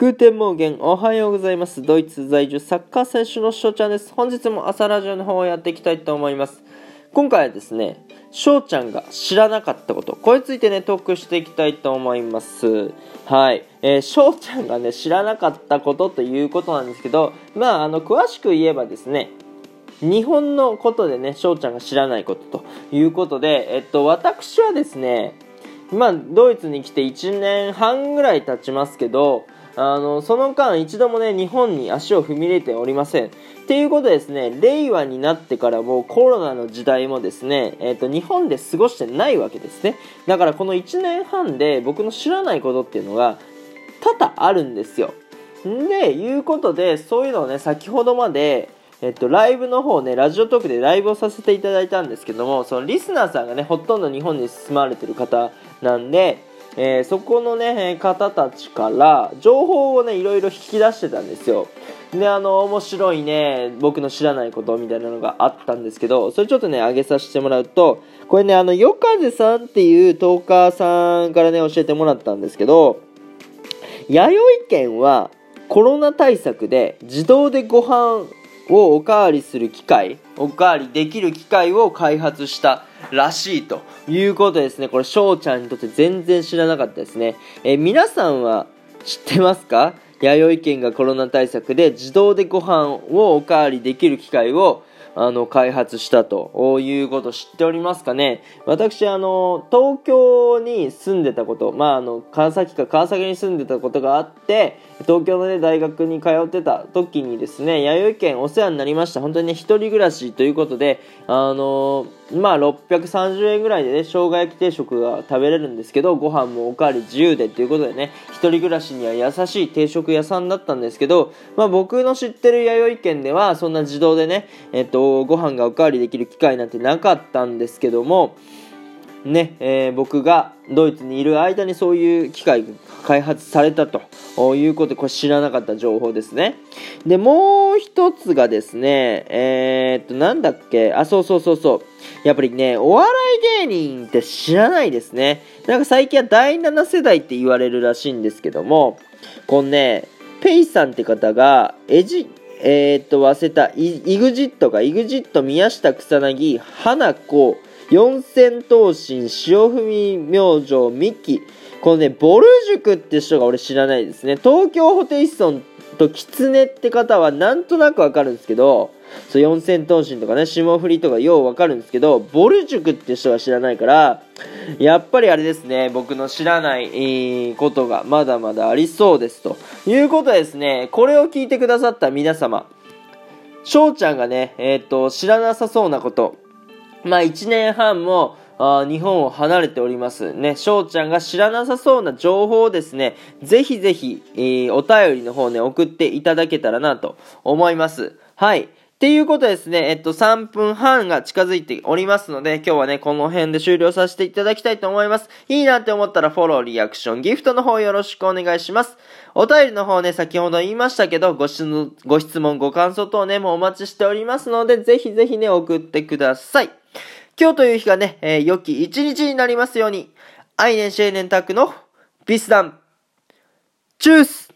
Guten Morgen、おはようございます。ドイツ在住サッカー選手の翔ちゃんです。本日も朝ラジオの方をやっていきたいと思います。今回はですね、翔ちゃんが知らなかったこと、これについてね、トークしていきたいと思います。はい。えー、翔ちゃんがね、知らなかったことということなんですけど、まあ、あの、詳しく言えばですね、日本のことでね、翔ちゃんが知らないことということで、えっと、私はですね、まあ、ドイツに来て1年半ぐらい経ちますけど、あのその間一度もね日本に足を踏み入れておりません。っていうことでですね令和になってからもうコロナの時代もですね、えーと、日本で過ごしてないわけですねだからこの1年半で僕の知らないことっていうのが多々あるんですよ。でいうことでそういうのをね先ほどまでえっと、ライブの方ね、ラジオトークでライブをさせていただいたんですけども、そのリスナーさんがね、ほとんど日本に住まわれてる方なんで、えー、そこのね、方たちから情報をね、いろいろ引き出してたんですよ。で、あの、面白いね、僕の知らないことみたいなのがあったんですけど、それちょっとね、上げさせてもらうと、これね、あの、よかぜさんっていうトーカーさんからね、教えてもらったんですけど、弥生県はコロナ対策で自動でご飯をおかわりする機械、おかわりできる機械を開発したらしいということですね。これ、翔ちゃんにとって全然知らなかったですね。え皆さんは知ってますか？弥生県がコロナ対策で自動でご飯をおかわりできる機械をあの、開発したということ知っておりますかね？私、あの、東京に住んでたこと、まあ、あの、川崎か川崎に住んでたことがあって、東京のね、大学に通ってた時にですね、弥生県お世話になりました。本当にね、一人暮らしということで、あのまあ、630円ぐらいでね、生姜焼き定食が食べれるんですけど、ご飯もおかわり自由でということでね、一人暮らしには優しい定食屋さんだったんですけど、まあ、僕の知ってる弥生県では、そんな自動でね、えっと、ご飯がおかわりできる機会なんてなかったんですけども、ね、えー、僕がドイツにいる間にそういう機械が開発されたということで、これ知らなかった情報ですね。で、もう一つがですね、えー、っと、なんだっけ、あ、そうそうそうそう。やっぱりね、お笑い芸人って知らないですね。なんか最近は第7世代って言われるらしいんですけども、このね、ペイさんって方が、エジ、えー、っと、忘れた、イグジットが、イグジット、宮下草薙、花子、四千頭身、潮文明星、ミキ。このね、ボル塾って人が俺知らないですね。東京ホテイソンとキツネって方はなんとなくわかるんですけど、そう四千頭身とかね、霜降りとかようわかるんですけど、ボル塾って人は知らないから、やっぱりあれですね、僕の知らないことがまだまだありそうですということですね、これを聞いてくださった皆様、翔ちゃんがね、えっ、ー、と、知らなさそうなこと、まあ1年半もあ日本を離れておりますね、翔ちゃんが知らなさそうな情報をですね、ぜひぜひ、えー、お便りの方ね、送っていただけたらなと思います。はい。っていうことですね、えっと、3分半が近づいておりますので、今日はね、この辺で終了させていただきたいと思います。いいなって思ったらフォロー、リアクション、ギフトの方よろしくお願いします。お便りの方ね、先ほど言いましたけど、ご質問、ご感想等ね、もうお待ちしておりますので、ぜひぜひね、送ってください。今日という日がね、えー、良き一日になりますように、アイネンシェーネンタクのビスダン、チュース